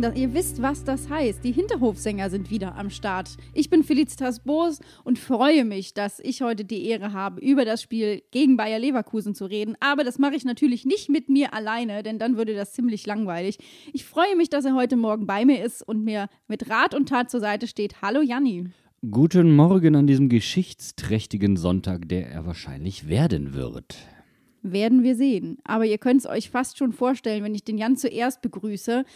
Da- ihr wisst, was das heißt. Die Hinterhofsänger sind wieder am Start. Ich bin Felicitas Boos und freue mich, dass ich heute die Ehre habe, über das Spiel gegen Bayer Leverkusen zu reden. Aber das mache ich natürlich nicht mit mir alleine, denn dann würde das ziemlich langweilig. Ich freue mich, dass er heute Morgen bei mir ist und mir mit Rat und Tat zur Seite steht. Hallo Janni. Guten Morgen an diesem geschichtsträchtigen Sonntag, der er wahrscheinlich werden wird. Werden wir sehen. Aber ihr könnt es euch fast schon vorstellen, wenn ich den Jan zuerst begrüße.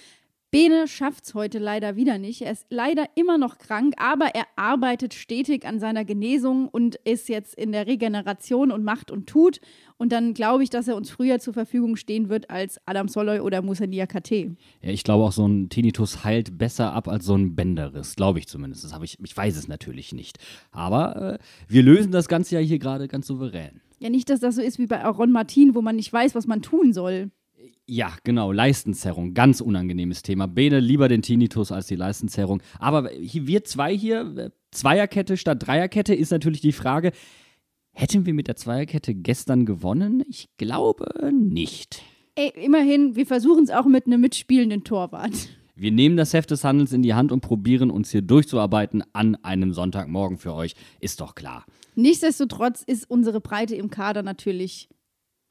Bene schafft es heute leider wieder nicht. Er ist leider immer noch krank, aber er arbeitet stetig an seiner Genesung und ist jetzt in der Regeneration und macht und tut. Und dann glaube ich, dass er uns früher zur Verfügung stehen wird als Adam Soloy oder Musa Niakate. Ja, ich glaube auch, so ein Tinnitus heilt besser ab als so ein Bänderriss. Glaube ich zumindest. Das ich, ich weiß es natürlich nicht. Aber äh, wir lösen das Ganze ja hier gerade ganz souverän. Ja, nicht, dass das so ist wie bei Aaron Martin, wo man nicht weiß, was man tun soll. Ja, genau, Leistenzerrung, ganz unangenehmes Thema. Bene lieber den Tinnitus als die Leistenzerrung. Aber hier, wir zwei hier, Zweierkette statt Dreierkette, ist natürlich die Frage, hätten wir mit der Zweierkette gestern gewonnen? Ich glaube nicht. Ey, immerhin, wir versuchen es auch mit einem mitspielenden Torwart. Wir nehmen das Heft des Handels in die Hand und probieren uns hier durchzuarbeiten an einem Sonntagmorgen für euch. Ist doch klar. Nichtsdestotrotz ist unsere Breite im Kader natürlich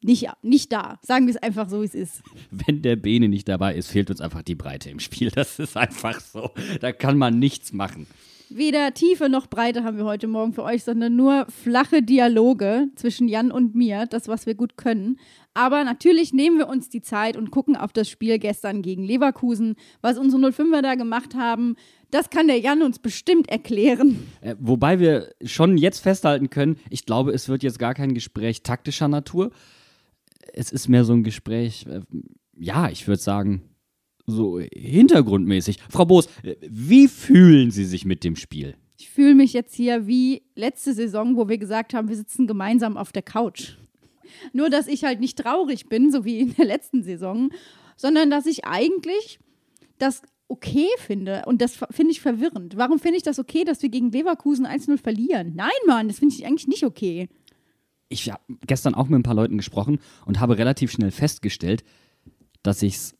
nicht, nicht da. Sagen wir es einfach so, wie es ist. Wenn der Bene nicht dabei ist, fehlt uns einfach die Breite im Spiel. Das ist einfach so. Da kann man nichts machen. Weder Tiefe noch Breite haben wir heute Morgen für euch, sondern nur flache Dialoge zwischen Jan und mir, das, was wir gut können. Aber natürlich nehmen wir uns die Zeit und gucken auf das Spiel gestern gegen Leverkusen. Was unsere 05er da gemacht haben, das kann der Jan uns bestimmt erklären. Äh, wobei wir schon jetzt festhalten können, ich glaube, es wird jetzt gar kein Gespräch taktischer Natur. Es ist mehr so ein Gespräch, äh, ja, ich würde sagen, so hintergrundmäßig. Frau Boos, äh, wie fühlen Sie sich mit dem Spiel? Ich fühle mich jetzt hier wie letzte Saison, wo wir gesagt haben, wir sitzen gemeinsam auf der Couch. Nur, dass ich halt nicht traurig bin, so wie in der letzten Saison, sondern dass ich eigentlich das okay finde. Und das finde ich verwirrend. Warum finde ich das okay, dass wir gegen Leverkusen 1-0 verlieren? Nein, Mann, das finde ich eigentlich nicht okay. Ich habe gestern auch mit ein paar Leuten gesprochen und habe relativ schnell festgestellt, dass ich es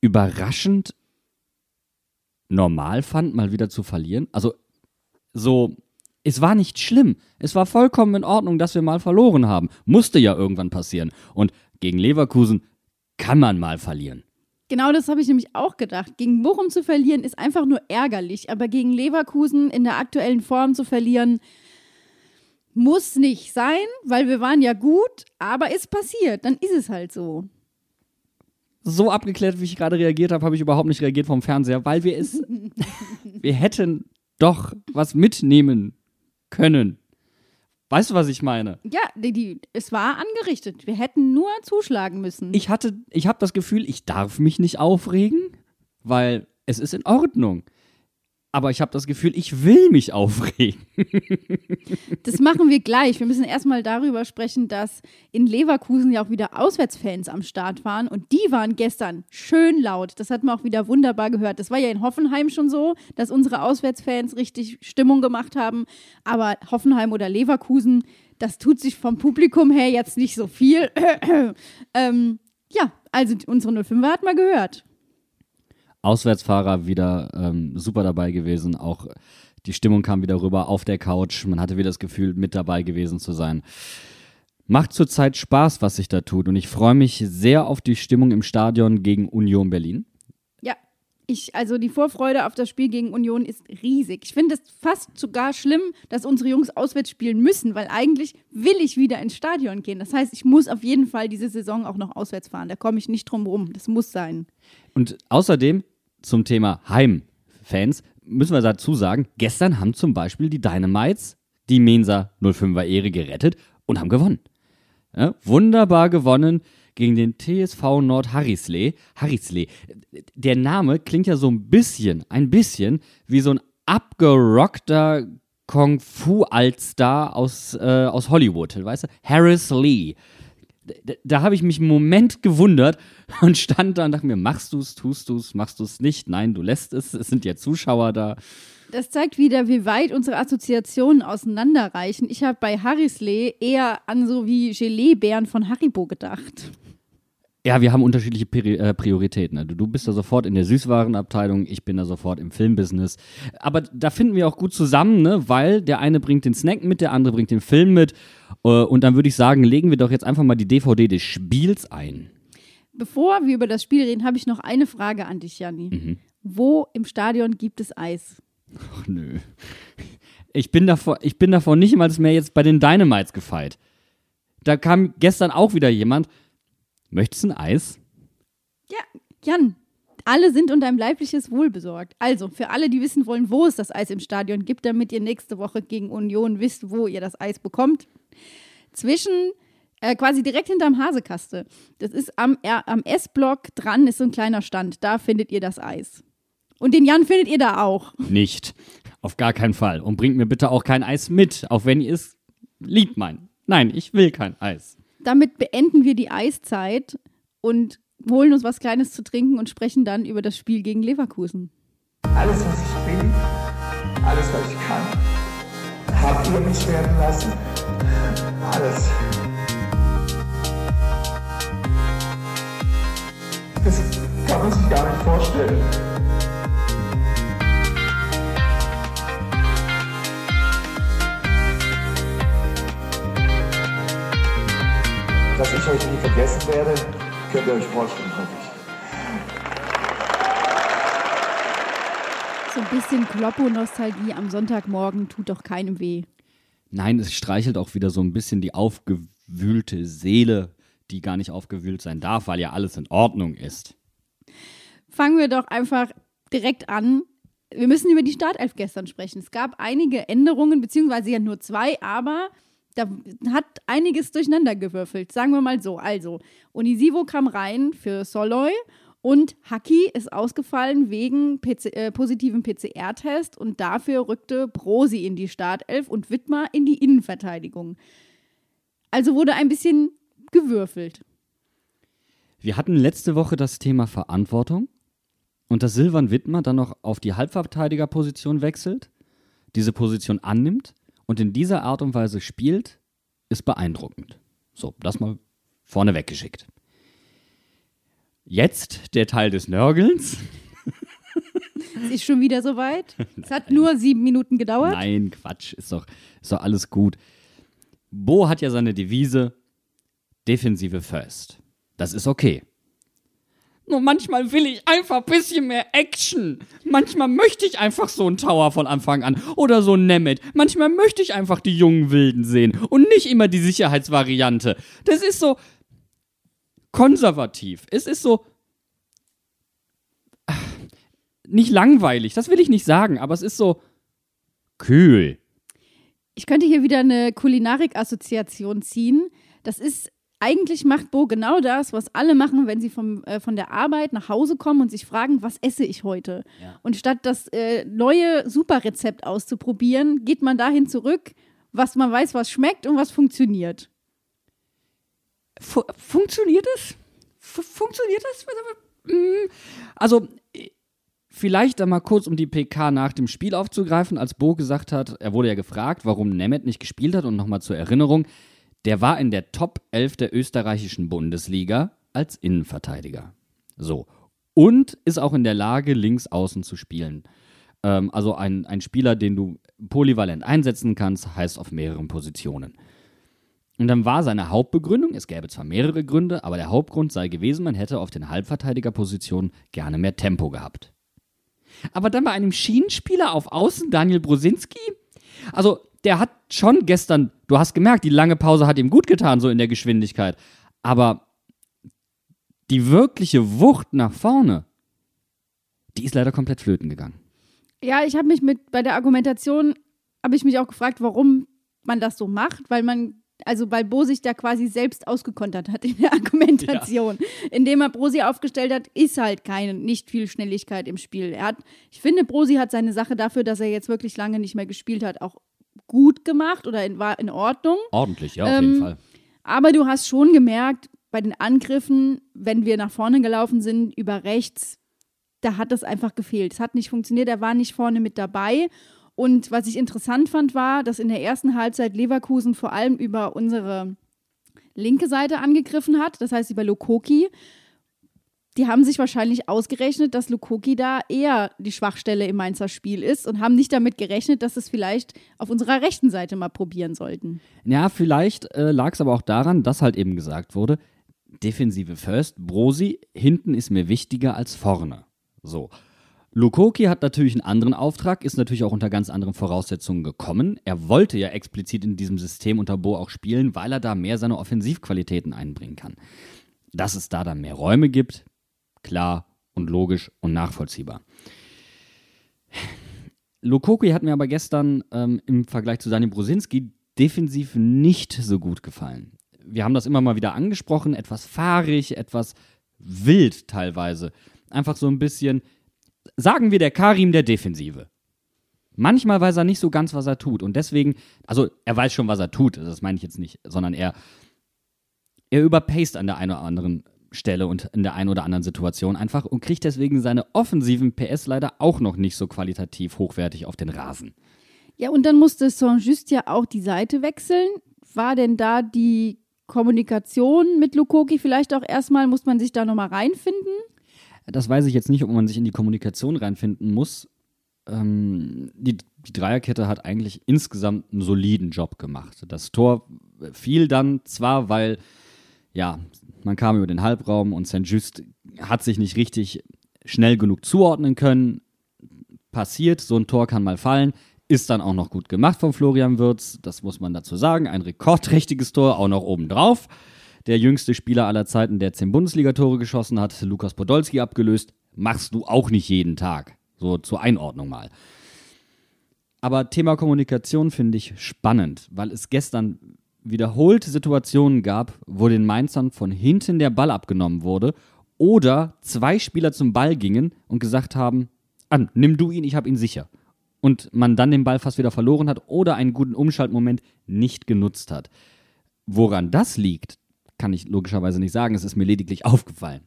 überraschend normal fand, mal wieder zu verlieren. Also so, es war nicht schlimm. Es war vollkommen in Ordnung, dass wir mal verloren haben. Musste ja irgendwann passieren. Und gegen Leverkusen kann man mal verlieren. Genau das habe ich nämlich auch gedacht. Gegen Bochum zu verlieren ist einfach nur ärgerlich, aber gegen Leverkusen in der aktuellen Form zu verlieren, muss nicht sein, weil wir waren ja gut, aber ist passiert, dann ist es halt so. So abgeklärt, wie ich gerade reagiert habe, habe ich überhaupt nicht reagiert vom Fernseher, weil wir es. wir hätten doch was mitnehmen können. Weißt du, was ich meine? Ja, die, die, es war angerichtet. Wir hätten nur zuschlagen müssen. Ich hatte, ich habe das Gefühl, ich darf mich nicht aufregen, weil es ist in Ordnung. Aber ich habe das Gefühl, ich will mich aufregen. Das machen wir gleich. Wir müssen erstmal darüber sprechen, dass in Leverkusen ja auch wieder Auswärtsfans am Start waren. Und die waren gestern schön laut. Das hat man auch wieder wunderbar gehört. Das war ja in Hoffenheim schon so, dass unsere Auswärtsfans richtig Stimmung gemacht haben. Aber Hoffenheim oder Leverkusen, das tut sich vom Publikum her jetzt nicht so viel. ähm, ja, also unsere 05er hat man gehört. Auswärtsfahrer wieder ähm, super dabei gewesen. Auch die Stimmung kam wieder rüber auf der Couch. Man hatte wieder das Gefühl, mit dabei gewesen zu sein. Macht zurzeit Spaß, was sich da tut. Und ich freue mich sehr auf die Stimmung im Stadion gegen Union Berlin. Ja, ich, also die Vorfreude auf das Spiel gegen Union ist riesig. Ich finde es fast sogar schlimm, dass unsere Jungs auswärts spielen müssen, weil eigentlich will ich wieder ins Stadion gehen. Das heißt, ich muss auf jeden Fall diese Saison auch noch auswärts fahren. Da komme ich nicht drum rum. Das muss sein. Und außerdem zum Thema Heimfans müssen wir dazu sagen, gestern haben zum Beispiel die Dynamites die Mensa 05er Ehre gerettet und haben gewonnen. Ja, wunderbar gewonnen gegen den TSV Nord Harrislee. Harrislee. Der Name klingt ja so ein bisschen, ein bisschen wie so ein abgerockter Kung Fu Altstar aus, äh, aus Hollywood, weißt du? Harris Lee. Da, da habe ich mich einen Moment gewundert und stand da und dachte mir, machst du es, tust du es, machst du es nicht? Nein, du lässt es, es sind ja Zuschauer da. Das zeigt wieder, wie weit unsere Assoziationen auseinanderreichen. Ich habe bei Harrislee eher an so wie Gelee-Bären von Haribo gedacht. Ja, wir haben unterschiedliche äh, Prioritäten. Also du bist da sofort in der Süßwarenabteilung, ich bin da sofort im Filmbusiness. Aber da finden wir auch gut zusammen, ne? weil der eine bringt den Snack mit, der andere bringt den Film mit. Äh, und dann würde ich sagen, legen wir doch jetzt einfach mal die DVD des Spiels ein. Bevor wir über das Spiel reden, habe ich noch eine Frage an dich, Janni. Mhm. Wo im Stadion gibt es Eis? Ach nö. Ich bin davor, ich bin davor nicht mal mehr jetzt bei den Dynamites gefeit. Da kam gestern auch wieder jemand. Möchtest du ein Eis? Ja, Jan, alle sind um dein leibliches Wohl besorgt. Also, für alle, die wissen wollen, wo es das Eis im Stadion gibt, damit ihr nächste Woche gegen Union wisst, wo ihr das Eis bekommt. Zwischen, äh, quasi direkt hinterm Hasekaste. Das ist am, äh, am S-Block dran, ist so ein kleiner Stand. Da findet ihr das Eis. Und den Jan findet ihr da auch. Nicht. Auf gar keinen Fall. Und bringt mir bitte auch kein Eis mit, auch wenn ihr es lieb meint. Nein, ich will kein Eis. Damit beenden wir die Eiszeit und holen uns was Kleines zu trinken und sprechen dann über das Spiel gegen Leverkusen. Alles, was ich bin, alles, was ich kann, habt ihr mich werden lassen. Alles. Das kann man sich gar nicht vorstellen. Dass ich euch nie vergessen werde, könnt ihr euch vorstellen, hoffe ich. So ein bisschen Kloppo-Nostalgie am Sonntagmorgen tut doch keinem weh. Nein, es streichelt auch wieder so ein bisschen die aufgewühlte Seele, die gar nicht aufgewühlt sein darf, weil ja alles in Ordnung ist. Fangen wir doch einfach direkt an. Wir müssen über die Startelf gestern sprechen. Es gab einige Änderungen, beziehungsweise ja nur zwei, aber da hat einiges durcheinander gewürfelt. Sagen wir mal so. Also, Onisivo kam rein für Soloy und Haki ist ausgefallen wegen PC, äh, positiven PCR-Test und dafür rückte Brosi in die Startelf und Wittmer in die Innenverteidigung. Also wurde ein bisschen gewürfelt. Wir hatten letzte Woche das Thema Verantwortung und dass Silvan Wittmer dann noch auf die Halbverteidigerposition wechselt, diese Position annimmt und in dieser Art und Weise spielt, ist beeindruckend. So, das mal vorne weggeschickt. Jetzt der Teil des Nörgelns. Es ist schon wieder soweit. Es hat nur sieben Minuten gedauert. Nein, Quatsch, ist doch, ist doch alles gut. Bo hat ja seine Devise Defensive First. Das ist okay. Nur manchmal will ich einfach ein bisschen mehr Action. Manchmal möchte ich einfach so einen Tower von Anfang an oder so einen Nemeth. Manchmal möchte ich einfach die jungen Wilden sehen und nicht immer die Sicherheitsvariante. Das ist so konservativ. Es ist so ah, nicht langweilig, das will ich nicht sagen, aber es ist so kühl. Ich könnte hier wieder eine Kulinarik-Assoziation ziehen. Das ist, eigentlich macht Bo genau das, was alle machen, wenn sie vom, äh, von der Arbeit nach Hause kommen und sich fragen, was esse ich heute? Ja. Und statt das äh, neue Superrezept auszuprobieren, geht man dahin zurück, was man weiß, was schmeckt und was funktioniert. Fu funktioniert es? Fu funktioniert das? Mm, Also, äh, vielleicht da mal kurz, um die PK nach dem Spiel aufzugreifen, als Bo gesagt hat, er wurde ja gefragt, warum Nemeth nicht gespielt hat und nochmal zur Erinnerung, der war in der Top 11 der österreichischen Bundesliga als Innenverteidiger. So. Und ist auch in der Lage, links außen zu spielen. Ähm, also ein, ein Spieler, den du polyvalent einsetzen kannst, heißt auf mehreren Positionen. Und dann war seine Hauptbegründung, es gäbe zwar mehrere Gründe, aber der Hauptgrund sei gewesen, man hätte auf den Halbverteidigerpositionen gerne mehr Tempo gehabt. Aber dann bei einem Schienenspieler auf Außen, Daniel Brosinski, also der hat schon gestern, du hast gemerkt, die lange Pause hat ihm gut getan, so in der Geschwindigkeit. Aber die wirkliche Wucht nach vorne, die ist leider komplett flöten gegangen. Ja, ich habe mich mit bei der Argumentation habe ich mich auch gefragt, warum man das so macht, weil man also weil Bo sich da quasi selbst ausgekontert hat in der Argumentation. Indem er Brosi aufgestellt hat, ist halt keine, nicht viel Schnelligkeit im Spiel. Er hat, ich finde, Brosi hat seine Sache dafür, dass er jetzt wirklich lange nicht mehr gespielt hat, auch gut gemacht oder in, war in Ordnung. Ordentlich, ja, auf Ähm, jeden Fall. Aber du hast schon gemerkt, bei den Angriffen, wenn wir nach vorne gelaufen sind, über rechts, da hat das einfach gefehlt. Es hat nicht funktioniert, er war nicht vorne mit dabei. Und was ich interessant fand, war, dass in der ersten Halbzeit Leverkusen vor allem über unsere linke Seite angegriffen hat, das heißt über Lukoki. Die haben sich wahrscheinlich ausgerechnet, dass Lukoki da eher die Schwachstelle im Mainzer Spiel ist und haben nicht damit gerechnet, dass es vielleicht auf unserer rechten Seite mal probieren sollten. Ja, vielleicht äh, lag es aber auch daran, dass halt eben gesagt wurde, Defensive first, Brosi, hinten ist mir wichtiger als vorne. So. Lukoki hat natürlich einen anderen Auftrag, ist natürlich auch unter ganz anderen Voraussetzungen gekommen. Er wollte ja explizit in diesem System unter Bo auch spielen, weil er da mehr seine Offensivqualitäten einbringen kann. Dass es da dann mehr Räume gibt, klar und logisch und nachvollziehbar. Lukoki hat mir aber gestern ähm, im Vergleich zu Dani Brosinski defensiv nicht so gut gefallen. Wir haben das immer mal wieder angesprochen, etwas fahrig, etwas wild teilweise. Einfach so ein bisschen, sagen wir der Karim der Defensive. Manchmal weiß er nicht so ganz, was er tut. Und deswegen, also er weiß schon, was er tut, das meine ich jetzt nicht, sondern er, er überpaced an der einen oder anderen Stelle und in der einen oder anderen Situation einfach und kriegt deswegen seine offensiven PS leider auch noch nicht so qualitativ hochwertig auf den Rasen. Ja, und dann musste Saint-Just ja auch die Seite wechseln. War denn da die Kommunikation mit Lukoki vielleicht auch erstmal, muss man sich da nochmal reinfinden? Das weiß ich jetzt nicht, ob man sich in die Kommunikation reinfinden muss. Ähm, die, die Dreierkette hat eigentlich insgesamt einen soliden Job gemacht. Das Tor fiel dann zwar, weil ja, man kam über den Halbraum und St. Just hat sich nicht richtig schnell genug zuordnen können. Passiert, so ein Tor kann mal fallen. Ist dann auch noch gut gemacht von Florian Würz, das muss man dazu sagen. Ein rekordträchtiges Tor, auch noch obendrauf. Der jüngste Spieler aller Zeiten, der zehn Bundesligatore geschossen hat, Lukas Podolski abgelöst. Machst du auch nicht jeden Tag. So zur Einordnung mal. Aber Thema Kommunikation finde ich spannend, weil es gestern wiederholt Situationen gab, wo den Mainzern von hinten der Ball abgenommen wurde oder zwei Spieler zum Ball gingen und gesagt haben, an, nimm du ihn, ich habe ihn sicher. Und man dann den Ball fast wieder verloren hat oder einen guten Umschaltmoment nicht genutzt hat. Woran das liegt, kann ich logischerweise nicht sagen. Es ist mir lediglich aufgefallen.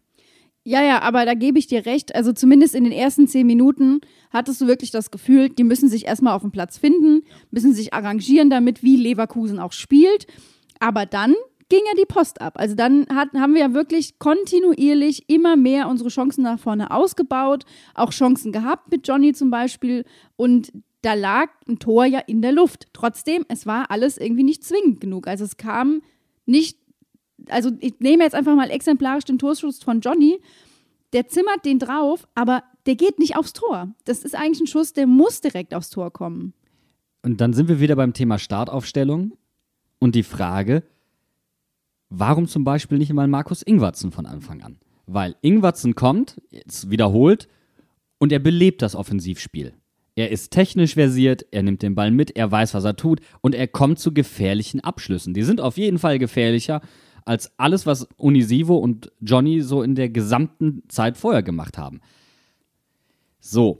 Ja, ja, aber da gebe ich dir recht. Also zumindest in den ersten zehn Minuten hattest du wirklich das Gefühl, die müssen sich erstmal auf dem Platz finden, müssen sich arrangieren damit, wie Leverkusen auch spielt. Aber dann ging ja die Post ab. Also dann hat, haben wir ja wirklich kontinuierlich immer mehr unsere Chancen nach vorne ausgebaut, auch Chancen gehabt mit Johnny zum Beispiel. Und da lag ein Tor ja in der Luft. Trotzdem, es war alles irgendwie nicht zwingend genug. Also es kam nicht also ich nehme jetzt einfach mal exemplarisch den Torschuss von Johnny. Der zimmert den drauf, aber der geht nicht aufs Tor. Das ist eigentlich ein Schuss, der muss direkt aufs Tor kommen. Und dann sind wir wieder beim Thema Startaufstellung und die Frage, warum zum Beispiel nicht mal Markus Ingwatzen von Anfang an? Weil Ingwatzen kommt, jetzt wiederholt, und er belebt das Offensivspiel. Er ist technisch versiert, er nimmt den Ball mit, er weiß, was er tut und er kommt zu gefährlichen Abschlüssen. Die sind auf jeden Fall gefährlicher als alles, was Unisivo und Johnny so in der gesamten Zeit vorher gemacht haben. So,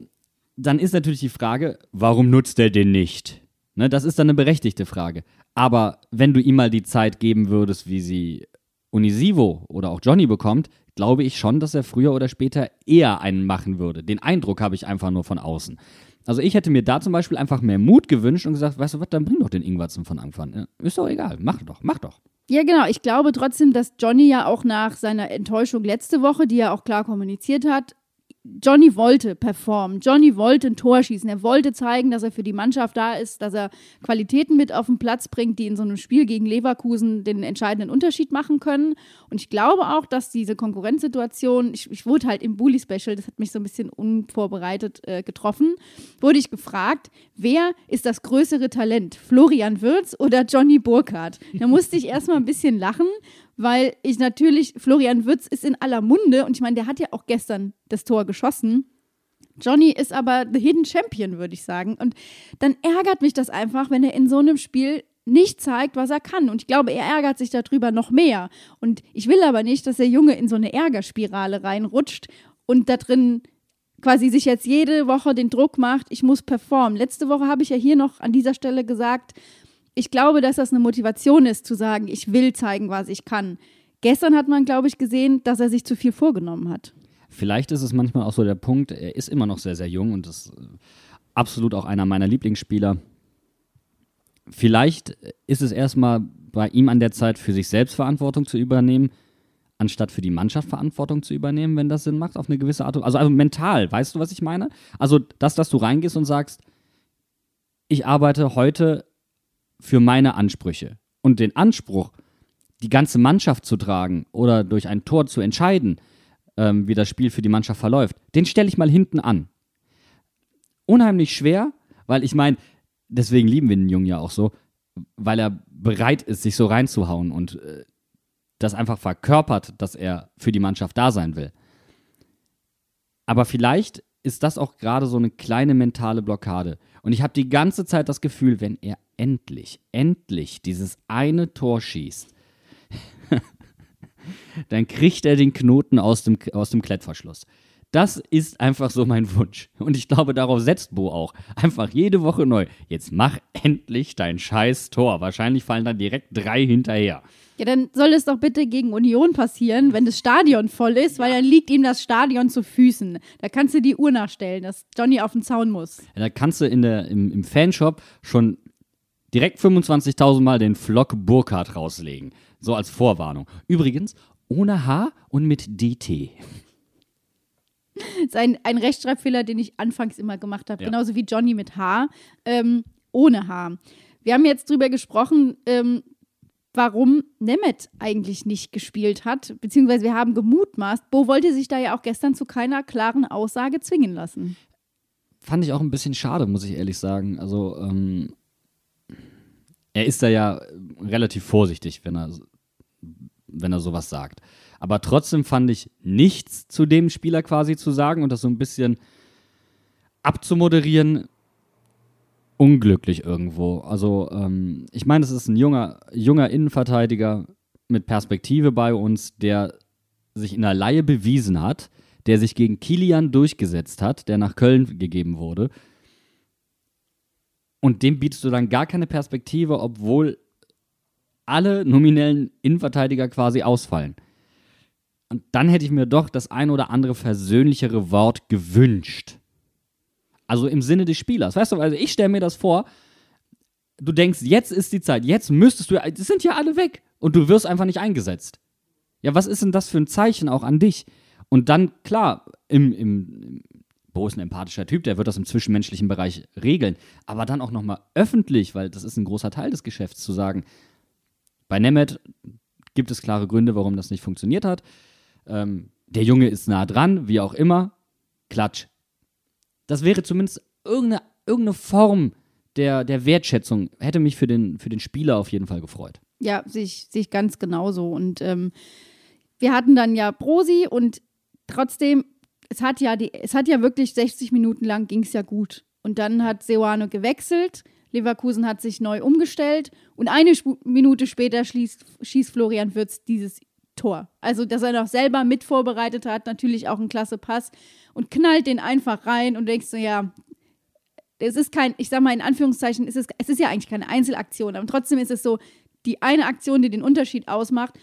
dann ist natürlich die Frage, warum nutzt er den nicht? Ne, das ist dann eine berechtigte Frage. Aber wenn du ihm mal die Zeit geben würdest, wie sie Unisivo oder auch Johnny bekommt, glaube ich schon, dass er früher oder später eher einen machen würde. Den Eindruck habe ich einfach nur von außen. Also ich hätte mir da zum Beispiel einfach mehr Mut gewünscht und gesagt, weißt du was, dann bring doch den Ingwertsen von Anfang an. Ist doch egal, mach doch, mach doch. Ja, genau. Ich glaube trotzdem, dass Johnny ja auch nach seiner Enttäuschung letzte Woche, die er auch klar kommuniziert hat, Johnny wollte performen. Johnny wollte ein Tor schießen. Er wollte zeigen, dass er für die Mannschaft da ist, dass er Qualitäten mit auf den Platz bringt, die in so einem Spiel gegen Leverkusen den entscheidenden Unterschied machen können. Und ich glaube auch, dass diese Konkurrenzsituation, ich, ich wurde halt im Bully-Special, das hat mich so ein bisschen unvorbereitet äh, getroffen, wurde ich gefragt, wer ist das größere Talent, Florian Würz oder Johnny Burkhardt? Da musste ich erstmal ein bisschen lachen, weil ich natürlich, Florian Würz ist in aller Munde und ich meine, der hat ja auch gestern das Tor geschossen. Johnny ist aber the hidden champion, würde ich sagen. Und dann ärgert mich das einfach, wenn er in so einem Spiel nicht zeigt, was er kann. Und ich glaube, er ärgert sich darüber noch mehr. Und ich will aber nicht, dass der Junge in so eine Ärgerspirale reinrutscht und da drin quasi sich jetzt jede Woche den Druck macht, ich muss performen. Letzte Woche habe ich ja hier noch an dieser Stelle gesagt, ich glaube, dass das eine Motivation ist, zu sagen, ich will zeigen, was ich kann. Gestern hat man, glaube ich, gesehen, dass er sich zu viel vorgenommen hat. Vielleicht ist es manchmal auch so der Punkt, er ist immer noch sehr, sehr jung und ist absolut auch einer meiner Lieblingsspieler. vielleicht ist es erstmal bei ihm an der Zeit, für sich selbst Verantwortung zu übernehmen, anstatt für die Mannschaft Verantwortung zu übernehmen, wenn das Sinn macht, auf eine gewisse Art und Weise. Also, also mental, weißt du, was ich meine? Also, das, dass du reingehst und sagst, ich arbeite heute für meine Ansprüche. Und den Anspruch, die ganze Mannschaft zu tragen oder durch ein Tor zu entscheiden, ähm, wie das Spiel für die Mannschaft verläuft, den stelle ich mal hinten an. Unheimlich schwer, weil ich meine, deswegen lieben wir den Jungen ja auch so, weil er bereit ist, sich so reinzuhauen und äh, das einfach verkörpert, dass er für die Mannschaft da sein will. Aber vielleicht ist das auch gerade so eine kleine mentale Blockade. Und ich habe die ganze Zeit das Gefühl, wenn er endlich, endlich dieses eine Tor schießt, dann kriegt er den Knoten aus dem, aus dem Klettverschluss. Das ist einfach so mein Wunsch. Und ich glaube, darauf setzt Bo auch. Einfach jede Woche neu. Jetzt mach endlich dein scheiß Tor. Wahrscheinlich fallen dann direkt drei hinterher. Ja, dann soll es doch bitte gegen Union passieren, wenn das Stadion voll ist, weil dann liegt ihm das Stadion zu Füßen. Da kannst du die Uhr nachstellen, dass Johnny auf den Zaun muss. Ja, da kannst du in der, im, im Fanshop schon direkt 25.000 Mal den Flock Burkhardt rauslegen. So als Vorwarnung. Übrigens, ohne H und mit DT. Das ist ein, ein Rechtschreibfehler, den ich anfangs immer gemacht habe, Ja. genauso wie Johnny mit H, ähm, ohne H. Wir haben jetzt drüber gesprochen, ähm, warum Nemeth eigentlich nicht gespielt hat, beziehungsweise wir haben gemutmaßt, Bo wollte sich da ja auch gestern zu keiner klaren Aussage zwingen lassen. Fand ich auch ein bisschen schade, muss ich ehrlich sagen. Also, ähm, er ist da ja relativ vorsichtig, wenn er, wenn er sowas sagt. Aber trotzdem fand ich nichts zu dem Spieler quasi zu sagen und das so ein bisschen abzumoderieren, unglücklich irgendwo. Also, ähm, ich meine, es ist ein junger, junger Innenverteidiger mit Perspektive bei uns, der sich in der Laie bewiesen hat, der sich gegen Kilian durchgesetzt hat, der nach Köln gegeben wurde. Und dem bietest du dann gar keine Perspektive, obwohl alle nominellen Innenverteidiger quasi ausfallen. Und dann hätte ich mir doch das ein oder andere versöhnlichere Wort gewünscht. Also im Sinne des Spielers. Weißt du, also ich stelle mir das vor, du denkst, jetzt ist die Zeit, jetzt müsstest du, es sind ja alle weg und du wirst einfach nicht eingesetzt. Ja, was ist denn das für ein Zeichen auch an dich? Und dann, klar, im, im, im Bo ist ein empathischer Typ, der wird das im zwischenmenschlichen Bereich regeln, aber dann auch nochmal öffentlich, weil das ist ein großer Teil des Geschäfts, zu sagen, bei Nemeth gibt es klare Gründe, warum das nicht funktioniert hat. Ähm, der Junge ist nah dran, wie auch immer. Klatsch. Das wäre zumindest irgendeine, irgendeine Form der, der Wertschätzung. Hätte mich für den, für den Spieler auf jeden Fall gefreut. Ja, sehe ich, ganz genauso. Und ähm, wir hatten dann ja Brosi und trotzdem, es hat ja die, es hat ja wirklich 60 Minuten lang ging es ja gut. Und dann hat Seoane gewechselt, Leverkusen hat sich neu umgestellt und eine Sp Minute später schließt, schießt Florian Würz dieses Tor. Also, dass er noch selber mit vorbereitet hat, natürlich auch ein klasse Pass und knallt den einfach rein und denkst so, ja, es ist kein, ich sag mal in Anführungszeichen, es es ist ja eigentlich keine Einzelaktion, aber trotzdem ist es so die eine Aktion, die den Unterschied ausmacht.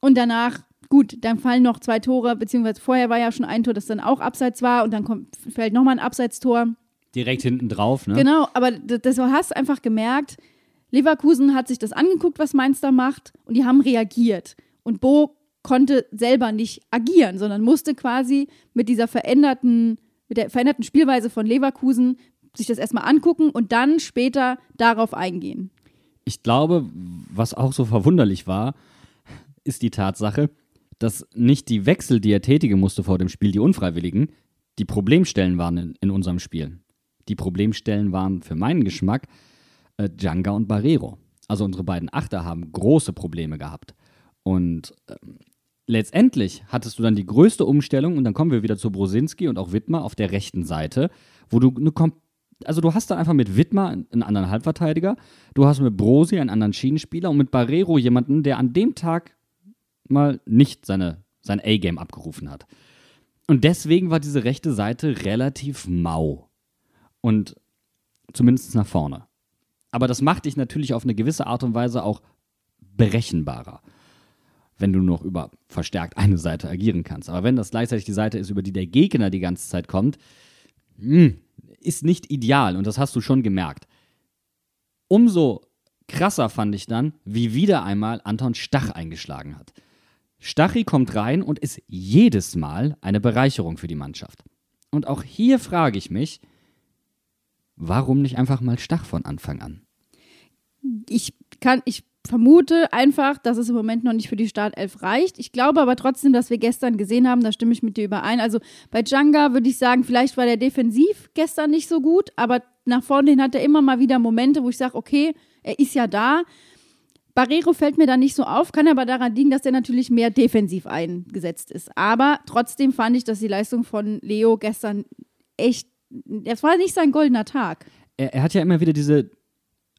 Und danach, gut, dann fallen noch zwei Tore, beziehungsweise vorher war ja schon ein Tor, das dann auch abseits war und dann kommt, fällt nochmal ein Abseitstor. Direkt hinten drauf, ne? Genau, aber das, du hast einfach gemerkt, Leverkusen hat sich das angeguckt, was Mainz da macht, und die haben reagiert. Und Bo konnte selber nicht agieren, sondern musste quasi mit dieser veränderten, mit der veränderten Spielweise von Leverkusen sich das erstmal angucken und dann später darauf eingehen. Ich glaube, was auch so verwunderlich war, ist die Tatsache, dass nicht die Wechsel, die er tätigen musste vor dem Spiel, die unfreiwilligen, die Problemstellen waren in, in unserem Spiel. Die Problemstellen waren für meinen Geschmack äh, Djanga und Barrero. Also unsere beiden Achter haben große Probleme gehabt. Und ähm, letztendlich hattest du dann die größte Umstellung, und dann kommen wir wieder zu Brosinski und auch Wittmer auf der rechten Seite, wo du eine kom also du hast dann einfach mit Wittmer einen anderen Halbverteidiger, du hast mit Brosi einen anderen Schienenspieler und mit Barrero jemanden, der an dem Tag mal nicht seine, sein A-Game abgerufen hat. Und deswegen war diese rechte Seite relativ mau. Und zumindest nach vorne. Aber das macht dich natürlich auf eine gewisse Art und Weise auch berechenbarer, wenn du noch über verstärkt eine Seite agieren kannst. Aber wenn das gleichzeitig die Seite ist, über die der Gegner die ganze Zeit kommt, hm, ist nicht ideal und das hast du schon gemerkt. Umso krasser fand ich dann, wie wieder einmal Anton Stach eingeschlagen hat. Stachi kommt rein und ist jedes Mal eine Bereicherung für die Mannschaft. Und auch hier frage ich mich, warum nicht einfach mal Stach von Anfang an? Ich kann, ich vermute einfach, dass es im Moment noch nicht für die Startelf reicht. Ich glaube aber trotzdem, dass wir gestern gesehen haben, da stimme ich mit dir überein. Also bei Djanga würde ich sagen, vielleicht war der defensiv gestern nicht so gut, aber nach vorne hin hat er immer mal wieder Momente, wo ich sage, okay, er ist ja da. Barrero fällt mir da nicht so auf, kann aber daran liegen, dass er natürlich mehr defensiv eingesetzt ist. Aber trotzdem fand ich, dass die Leistung von Leo gestern echt, das war nicht sein goldener Tag. Er, er hat ja immer wieder diese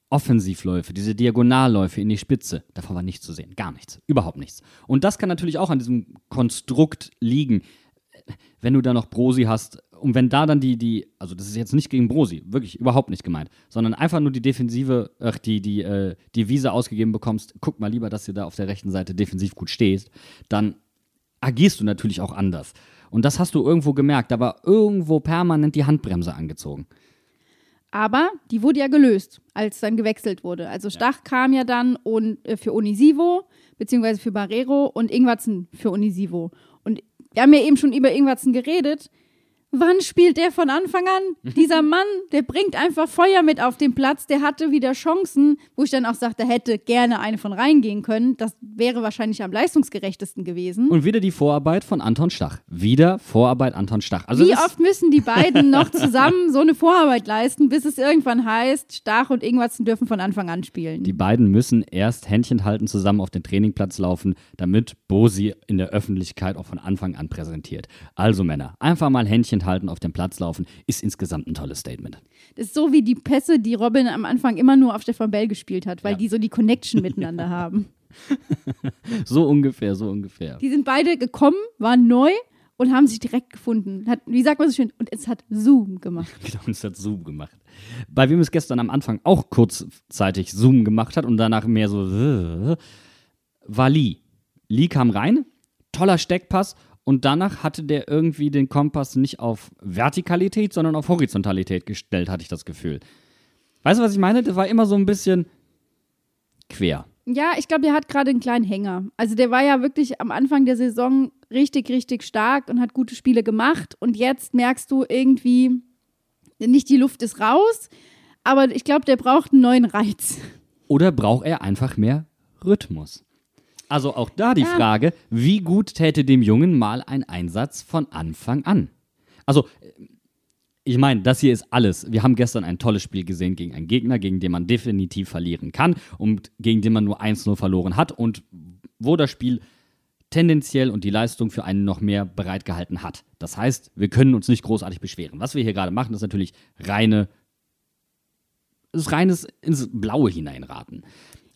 Offensivläufe, diese Diagonalläufe in die Spitze. Davon war nichts zu sehen. Gar nichts. Überhaupt nichts. Und das kann natürlich auch an diesem Konstrukt liegen. Wenn du da noch Brosi hast und wenn da dann die, die, also das ist jetzt nicht gegen Brosi, wirklich überhaupt nicht gemeint, sondern einfach nur die Defensive, ach, die, die, äh, die Wiese ausgegeben bekommst, guck mal lieber, dass du da auf der rechten Seite defensiv gut stehst, dann agierst du natürlich auch anders. Und das hast du irgendwo gemerkt, da war irgendwo permanent die Handbremse angezogen. Aber die wurde ja gelöst, als dann gewechselt wurde. Also Stach kam ja dann und, äh, für Onisivo, beziehungsweise für Barrero und Ingwatzen für Onisivo. Und wir haben ja eben schon über Ingwatzen geredet. Wann spielt der von Anfang an? Dieser Mann, der bringt einfach Feuer mit auf den Platz, der hatte wieder Chancen, wo ich dann auch sagte, hätte gerne eine von reingehen können. Das wäre wahrscheinlich am leistungsgerechtesten gewesen. Und wieder die Vorarbeit von Anton Stach. Wieder Vorarbeit Anton Stach. Also Wie oft müssen die beiden noch zusammen so eine Vorarbeit leisten, bis es irgendwann heißt, Stach und Ingwatzen dürfen von Anfang an spielen? Die beiden müssen erst Händchen halten, zusammen auf den Trainingplatz laufen, damit Bosi in der Öffentlichkeit auch von Anfang an präsentiert. Also Männer, einfach mal Händchen halten, auf dem Platz laufen, ist insgesamt ein tolles Statement. Das ist so wie die Pässe, die Robin am Anfang immer nur auf Stefan Bell gespielt hat, weil Ja. die so die Connection miteinander haben. So ungefähr, so ungefähr. Die sind beide gekommen, waren neu und haben sich direkt gefunden. Hat, wie sagt man so schön? Und es hat Zoom gemacht. Genau, uns hat Zoom gemacht. Bei wem es gestern am Anfang auch kurzzeitig Zoom gemacht hat und danach mehr so äh, war Lee. Lee kam rein, toller Steckpass und danach hatte der irgendwie den Kompass nicht auf Vertikalität, sondern auf Horizontalität gestellt, hatte ich das Gefühl. Weißt du, was ich meine? Das war immer so ein bisschen quer. Ja, ich glaube, der hat gerade einen kleinen Hänger. Also der war ja wirklich am Anfang der Saison richtig, richtig stark und hat gute Spiele gemacht. Und jetzt merkst du irgendwie, nicht die Luft ist raus, aber ich glaube, der braucht einen neuen Reiz. Oder braucht er einfach mehr Rhythmus? Also auch da die Ja. Frage, wie gut täte dem Jungen mal ein Einsatz von Anfang an? Also, ich meine, das hier ist alles. Wir haben gestern ein tolles Spiel gesehen gegen einen Gegner, gegen den man definitiv verlieren kann und gegen den man nur 1-0 verloren hat und wo das Spiel tendenziell und die Leistung für einen noch mehr bereitgehalten hat. Das heißt, wir können uns nicht großartig beschweren. Was wir hier gerade machen, ist natürlich reine, ist reines ins Blaue hineinraten.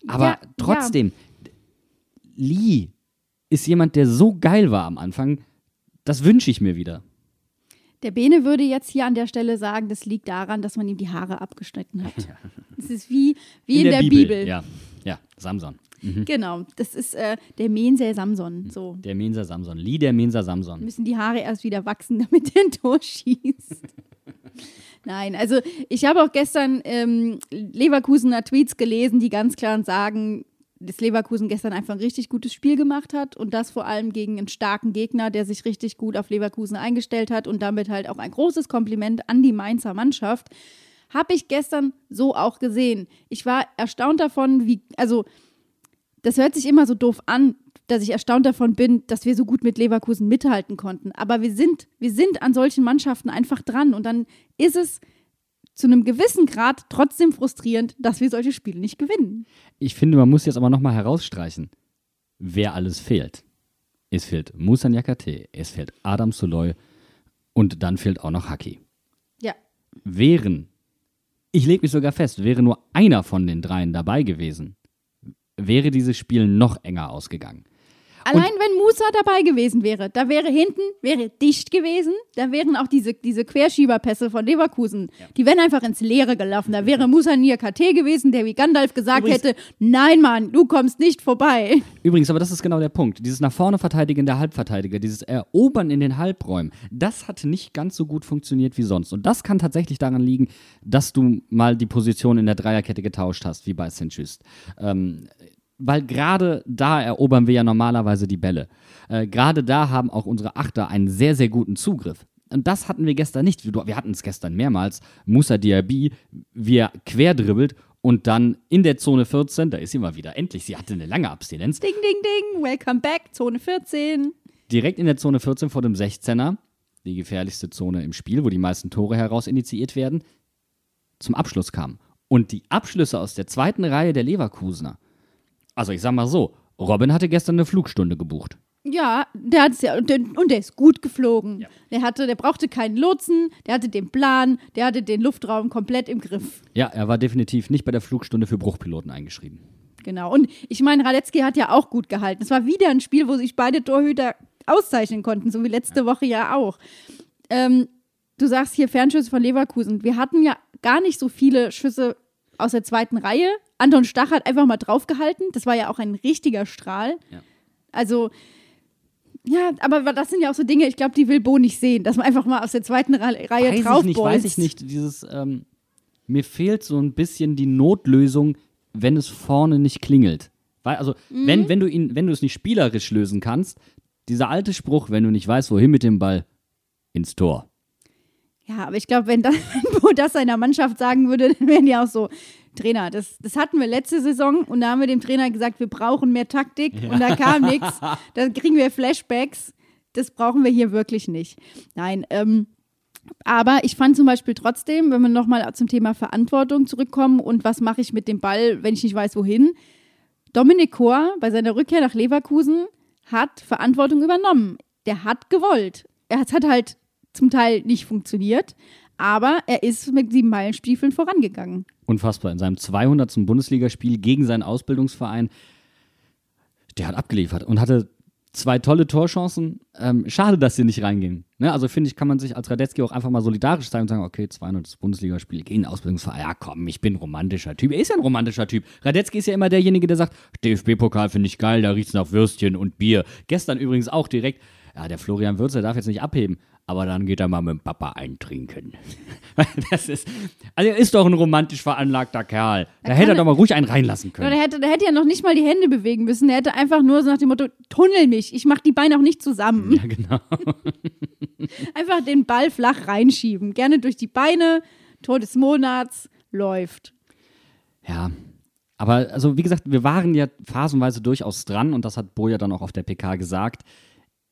Aber Ja, trotzdem, Lee ist jemand, der so geil war am Anfang. Das wünsche ich mir wieder. Der Bene würde jetzt hier an der Stelle sagen, das liegt daran, dass man ihm die Haare abgeschnitten hat. Das ist wie, wie in, der, Bibel. Ja, ja, Samson. Genau, das ist äh, der Menser Samson. So Der Mensa Samson. Lee der Mensa Samson. müssen die Haare erst wieder wachsen, damit er ein Tor schießt. Nein, also ich habe auch gestern ähm, Leverkusener Tweets gelesen, die ganz klar sagen, dass Leverkusen gestern einfach ein richtig gutes Spiel gemacht hat und das vor allem gegen einen starken Gegner, der sich richtig gut auf Leverkusen eingestellt hat und damit halt auch ein großes Kompliment an die Mainzer Mannschaft. Habe ich gestern so auch gesehen. Ich war erstaunt davon, wie, also das hört sich immer so doof an, dass ich erstaunt davon bin, dass wir so gut mit Leverkusen mithalten konnten. Aber wir sind, wir sind an solchen Mannschaften einfach dran. Und dann ist es zu einem gewissen Grad trotzdem frustrierend, dass wir solche Spiele nicht gewinnen. Ich finde, man muss jetzt aber nochmal herausstreichen, wer alles fehlt. Es fehlt Musa Nyakate, es fehlt Adam Soloy und dann fehlt auch noch Haki. Ja. Wären, ich lege mich sogar fest, wäre nur einer von den dreien dabei gewesen, wäre dieses Spiel noch enger ausgegangen. Allein wenn Musa dabei gewesen wäre, da wäre hinten, wäre dicht gewesen, da wären auch diese, diese Querschieberpässe von Leverkusen, die wären einfach ins Leere gelaufen. Da wäre Musa Nia KT gewesen, der wie Gandalf gesagt Übrigens- hätte, nein Mann, du kommst nicht vorbei. Übrigens, aber das ist genau der Punkt. Dieses nach vorne verteidigen der Halbverteidiger, dieses Erobern in den Halbräumen, das hat nicht ganz so gut funktioniert wie sonst. Und das kann tatsächlich daran liegen, dass du mal die Position in der Dreierkette getauscht hast, wie bei Saint-Just. Ähm, weil gerade da erobern wir ja normalerweise die Bälle. Äh, gerade da haben auch unsere Achter einen sehr, sehr guten Zugriff. Und das hatten wir gestern nicht. Wir hatten es gestern mehrmals. Musa Diaby, wie er quer dribbelt und dann in der Zone 14, da ist sie mal wieder, endlich, sie hatte eine lange Abstinenz, Ding, ding, ding, welcome back, Zone 14. direkt in der Zone 14 vor dem 16er, die gefährlichste Zone im Spiel, wo die meisten Tore heraus initiiert werden, zum Abschluss kam. Und die Abschlüsse aus der zweiten Reihe der Leverkusener, also ich sag mal so, Robin hatte gestern eine Flugstunde gebucht. Ja, der hat's ja und, der- und der ist gut geflogen. Der hatte, der brauchte keinen Lotsen, der hatte den Plan, der hatte den Luftraum komplett im Griff. Ja, er war definitiv nicht bei der Flugstunde für Bruchpiloten eingeschrieben. Genau. Und ich meine, Radetzky hat ja auch gut gehalten. Es war wieder ein Spiel, wo sich beide Torhüter auszeichnen konnten, so wie letzte Woche ja auch. Ähm, du sagst hier Fernschüsse von Leverkusen. Wir hatten ja gar nicht so viele Schüsse aus der zweiten Reihe. Anton Stach hat einfach mal draufgehalten. Das war ja auch ein richtiger Strahl. Ja. Also, ja, aber das sind ja auch so Dinge, ich glaube, die will Bo nicht sehen, dass man einfach mal aus der zweiten Ra Reihe weiß ich nicht, draufbolzt. weiß ich nicht. Dieses, ähm, mir fehlt so ein bisschen die Notlösung, wenn es vorne nicht klingelt. Weil, also, Mhm. wenn, wenn du ihn, wenn du es nicht spielerisch lösen kannst, dieser alte Spruch, wenn du nicht weißt, wohin mit dem Ball, ins Tor. Ja, aber ich glaube, wenn, Bo das seiner Mannschaft sagen würde, dann wären die auch so, Trainer, das, das hatten wir letzte Saison und da haben wir dem Trainer gesagt, wir brauchen mehr Taktik und da kam nichts. Dann kriegen wir Flashbacks. Das brauchen wir hier wirklich nicht. Nein, ähm, aber ich fand zum Beispiel trotzdem, wenn wir nochmal zum Thema Verantwortung zurückkommen und was mache ich mit dem Ball, wenn ich nicht weiß, wohin. Dominik Kor bei seiner Rückkehr nach Leverkusen hat Verantwortung übernommen. Der hat gewollt. Er hat halt zum Teil nicht funktioniert, aber er ist mit sieben Meilenstiefeln vorangegangen. Unfassbar. In seinem 200. Bundesligaspiel gegen seinen Ausbildungsverein, der hat abgeliefert und hatte zwei tolle Torchancen. Ähm, schade, dass sie nicht reingingen. Ne? Also finde ich, kann man sich als Radetzky auch einfach mal solidarisch sein und sagen, okay, 200. Bundesligaspiel gegen Ausbildungsverein. Ja, komm, ich bin ein romantischer Typ. Er ist ja ein romantischer Typ. Radetzky ist ja immer derjenige, der sagt, DFB-Pokal finde ich geil, da riecht's nach Würstchen und Bier. Gestern übrigens auch direkt, ja, der Florian Würz, der darf jetzt nicht abheben, aber dann geht er mal mit dem Papa eintrinken. das ist, also er ist doch ein romantisch veranlagter Kerl. Da hätte er doch mal ruhig einen reinlassen Ja, können. der, hätte, der hätte ja noch nicht mal die Hände bewegen müssen. Der hätte einfach nur so nach dem Motto, tunnel mich, ich mach die Beine auch nicht zusammen. Ja, genau. Einfach den Ball flach reinschieben. Gerne durch die Beine, Tor des Monats, läuft. Ja. Aber also wie gesagt, wir waren ja phasenweise durchaus dran und das hat Boja dann auch auf der PK gesagt.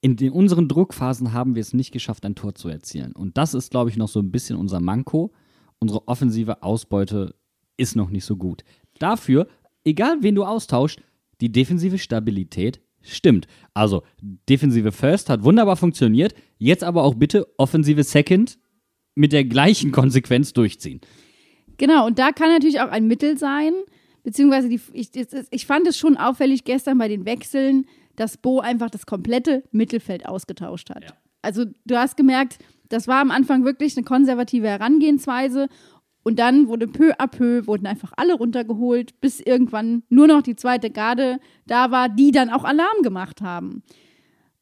In den, unseren Druckphasen haben wir es nicht geschafft, ein Tor zu erzielen. Und das ist, glaube ich, noch so ein bisschen unser Manko. Unsere offensive Ausbeute ist noch nicht so gut. Dafür, egal wen du austauscht, die defensive Stabilität stimmt. Also, defensive First hat wunderbar funktioniert. Jetzt aber auch bitte offensive Second mit der gleichen Konsequenz durchziehen. Genau, und da kann natürlich auch ein Mittel sein, beziehungsweise die, ich, ich fand es schon auffällig gestern bei den Wechseln, dass Bo einfach das komplette Mittelfeld ausgetauscht hat. Also du hast gemerkt, das war am Anfang wirklich eine konservative Herangehensweise und dann wurde peu à peu, wurden einfach alle runtergeholt, bis irgendwann nur noch die zweite Garde da war, die dann auch Alarm gemacht haben.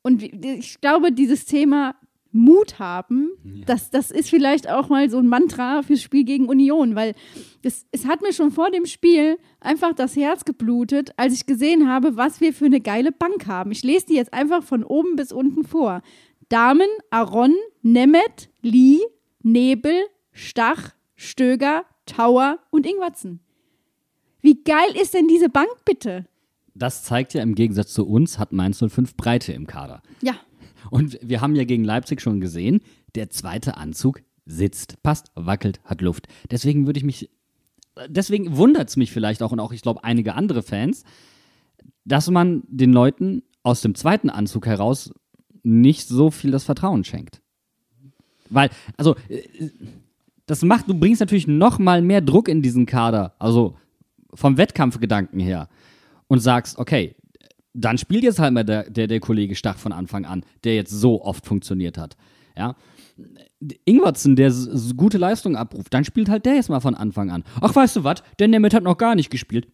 Und ich glaube, dieses Thema Mut haben, das, das ist vielleicht auch mal so ein Mantra fürs Spiel gegen Union, weil es, es hat mir schon vor dem Spiel einfach das Herz geblutet, als ich gesehen habe, was wir für eine geile Bank haben. Ich lese die jetzt einfach von oben bis unten vor. Damen, Aron, Nemeth, Lee, Nebel, Stach, Stöger, Tauer und Ingwatzen. Wie geil ist denn diese Bank bitte? Das zeigt ja im Gegensatz zu uns, hat Mainz 05 Breite im Kader. Ja, Und wir haben ja gegen Leipzig schon gesehen, der zweite Anzug sitzt, passt, wackelt, hat Luft. Deswegen würde ich mich, deswegen wundert es mich vielleicht auch und auch, ich glaube, einige andere Fans, dass man den Leuten aus dem zweiten Anzug heraus nicht so viel das Vertrauen schenkt. Weil, also, das macht, du bringst natürlich noch mal mehr Druck in diesen Kader, also vom Wettkampfgedanken her und sagst, okay, dann spielt jetzt halt mal der, der, der Kollege Stach von Anfang an, der jetzt so oft funktioniert hat. Ja. Ingwertsen, der gute Leistung abruft, dann spielt halt der jetzt mal von Anfang an. Ach, weißt du was? Der Nemeth hat noch gar nicht gespielt.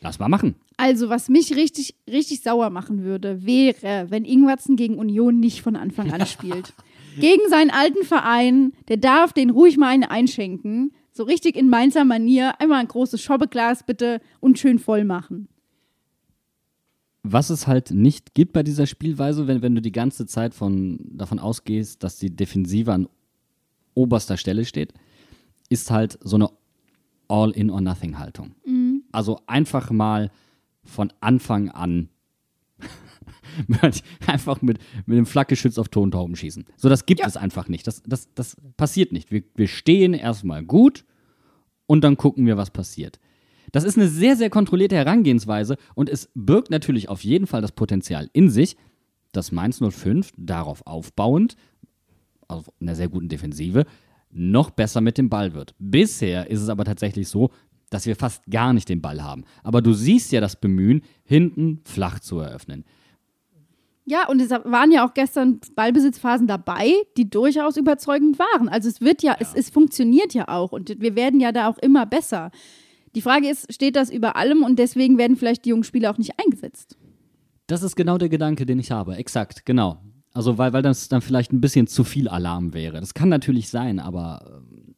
Lass mal machen. Also, was mich richtig, richtig sauer machen würde, wäre, wenn Ingwertsen gegen Union nicht von Anfang an spielt. gegen seinen alten Verein, der darf den ruhig mal einen einschenken. So richtig in Mainzer Manier. Einmal ein großes Schobbeglas bitte und schön voll machen. Was es halt nicht gibt bei dieser Spielweise, wenn, wenn du die ganze Zeit von, davon ausgehst, dass die Defensive an oberster Stelle steht, ist halt so eine All-in-or-nothing-Haltung. Also einfach mal von Anfang an einfach mit, mit dem Flakgeschütz auf Tontauben schießen. So, das gibt Ja. es einfach nicht. Das, das, das passiert nicht. Wir, wir stehen erstmal gut und dann gucken wir, was passiert. Das ist eine sehr, sehr kontrollierte Herangehensweise und es birgt natürlich auf jeden Fall das Potenzial in sich, dass Mainz 05 darauf aufbauend, auf einer sehr guten Defensive, noch besser mit dem Ball wird. Bisher ist es aber tatsächlich so, dass wir fast gar nicht den Ball haben. Aber du siehst ja das Bemühen, hinten flach zu eröffnen. Ja, und es waren ja auch gestern Ballbesitzphasen dabei, die durchaus überzeugend waren. Also es wird ja, Es, es funktioniert ja auch und wir werden ja da auch immer besser. Die Frage ist, steht das über allem und deswegen werden vielleicht die jungen Spieler auch nicht eingesetzt? Das ist genau der Gedanke, den ich habe. Exakt, genau. Also, weil, weil das dann vielleicht ein bisschen zu viel Alarm wäre. Das kann natürlich sein, aber ähm,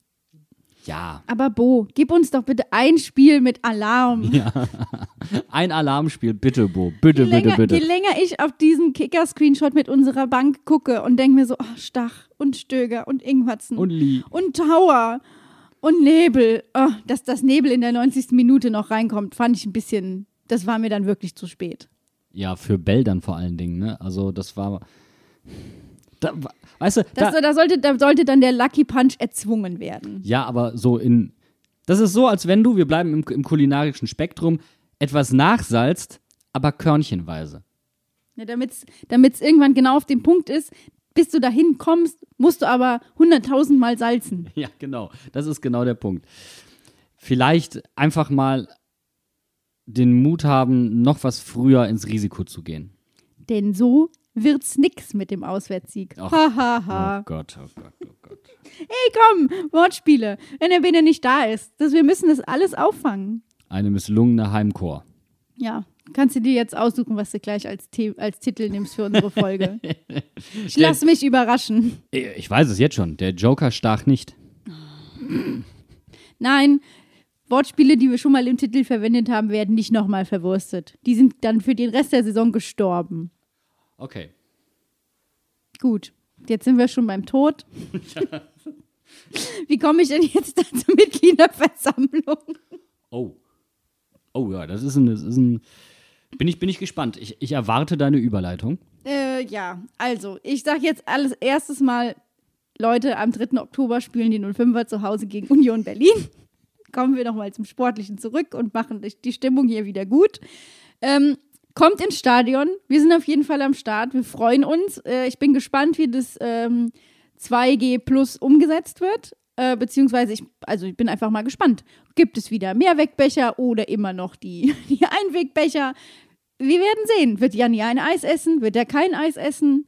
ja. Aber Bo, gib uns doch bitte ein Spiel mit Alarm. Ein Alarmspiel, bitte, Bo. Bitte, je, bitte, länger, bitte. je länger ich auf diesen Kicker-Screenshot mit unserer Bank gucke und denke mir so, oh, Stach und Stöger und Ingwertsen Und Lee. und Tower und Nebel. Oh, dass das Nebel in der 90. Minute noch reinkommt, fand ich ein bisschen, das war mir dann wirklich zu spät. Ja, für Bell dann vor allen Dingen, ne? Also, das war. Da, weißt du, Das, da, da, sollte, da sollte dann der Lucky Punch erzwungen werden. ja, aber so in. Das ist so, als wenn du, wir bleiben im, im kulinarischen Spektrum, etwas nachsalzt, aber körnchenweise. Ja, Damit es irgendwann genau auf dem Punkt ist, bis du dahin kommst, musst du aber 100.000 Mal salzen. Ja, genau. Das ist genau der Punkt. Vielleicht einfach mal den Mut haben, noch was früher ins Risiko zu gehen. Denn so wird's nix mit dem Auswärtssieg. Hahaha. Ha, Oh Gott, oh Gott, oh Gott. Hey, komm, Wortspiele. Wenn der Bene nicht da ist, das, wir müssen das alles auffangen. Eine misslungene Heimchor. Ja, kannst du dir jetzt aussuchen, was du gleich als, The als Titel nimmst für unsere Folge. ich lass mich überraschen. Ich weiß es jetzt schon. Der Joker stach nicht. Nein, Wortspiele, die wir schon mal im Titel verwendet haben, werden nicht nochmal verwurstet. Die sind dann für den Rest der Saison gestorben. Okay. Gut, jetzt sind wir schon beim Tod. Wie komme ich denn jetzt zur Mitgliederversammlung? Oh. Oh ja, das ist ein. Das ist ein bin, ich, bin ich gespannt. Ich, ich erwarte deine Überleitung. Äh, ja, also, ich sage jetzt alles erstes Mal, Leute, am 3. Oktober spielen die 05er zu Hause gegen Union Berlin. Kommen wir nochmal zum Sportlichen zurück und machen die- Stimmung hier wieder gut. Ähm, kommt ins Stadion. Wir sind auf jeden Fall am Start. Wir freuen uns. Äh, ich bin gespannt, wie das ähm, 2G Plus umgesetzt wird. Äh, beziehungsweise, ich, also ich bin einfach mal gespannt. Gibt es wieder Mehrwegbecher oder immer noch die, die Einwegbecher? Wir werden sehen. Wird Janni ein Eis essen? Wird er kein Eis essen?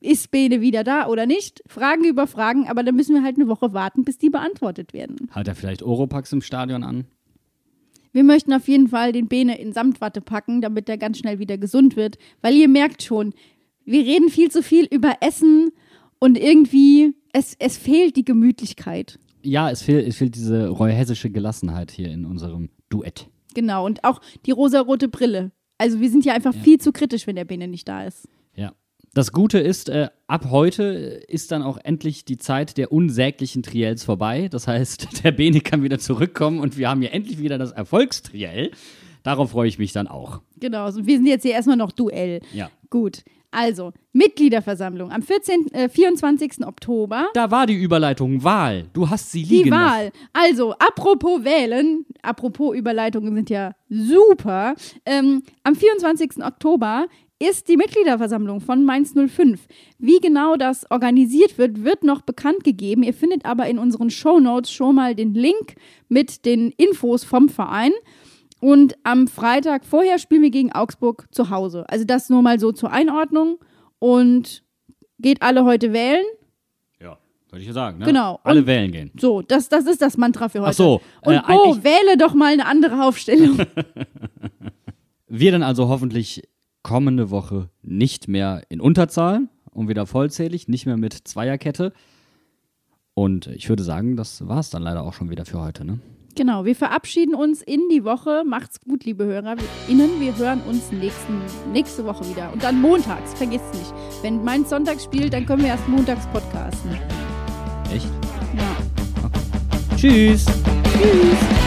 Ist Bene wieder da oder nicht? Fragen über Fragen, aber dann müssen wir halt eine Woche warten, bis die beantwortet werden. Hat er vielleicht Oropax im Stadion an? Wir möchten auf jeden Fall den Bene in Samtwatte packen, damit er ganz schnell wieder gesund wird, weil ihr merkt schon, wir reden viel zu viel über Essen und irgendwie, es, es fehlt die Gemütlichkeit. Ja, es fehlt, es fehlt diese reuhessische Gelassenheit hier in unserem Duett. Genau, und auch die rosarote Brille. Also wir sind ja einfach viel zu kritisch, wenn der Bene nicht da ist. Ja. Das Gute ist, äh, ab heute ist dann auch endlich die Zeit der unsäglichen Triels vorbei. Das heißt, der Bene kann wieder zurückkommen und wir haben hier endlich wieder das Erfolgstriell. Darauf freue ich mich dann auch. Genau, also wir sind jetzt hier erstmal noch Duell. Ja. Gut, also Mitgliederversammlung am 14., äh, 24. Oktober. Da war die Überleitung Wahl. Du hast sie liegen Die lassen. Wahl. Also, apropos wählen, apropos Überleitungen sind ja super. Ähm, am 24. Oktober ist die Mitgliederversammlung von Mainz 05. Wie genau das organisiert wird, wird noch bekannt gegeben. Ihr findet aber in unseren Shownotes schon mal den Link mit den Infos vom Verein. Und am Freitag vorher spielen wir gegen Augsburg zu Hause. Also das nur mal so zur Einordnung. Und geht alle heute wählen. Ja, würde ich ja sagen. Ne? Genau. Alle Und- wählen gehen. So, das, das ist das Mantra für heute. Ach so, Und äh, Bo, wähle doch mal eine andere Aufstellung. Wir dann also hoffentlich kommende Woche nicht mehr in Unterzahl und wieder vollzählig, nicht mehr mit Zweierkette. Und ich würde sagen, das war es dann leider auch schon wieder für heute. Ne? Genau, wir verabschieden uns in die Woche. Macht's gut, liebe HörerInnen. Wir hören uns nächsten, nächste Woche wieder. Und dann montags, vergisst nicht. Wenn mein Sonntag spielt, dann können wir erst montags podcasten. Echt? Ja. Tschüss! Tschüss.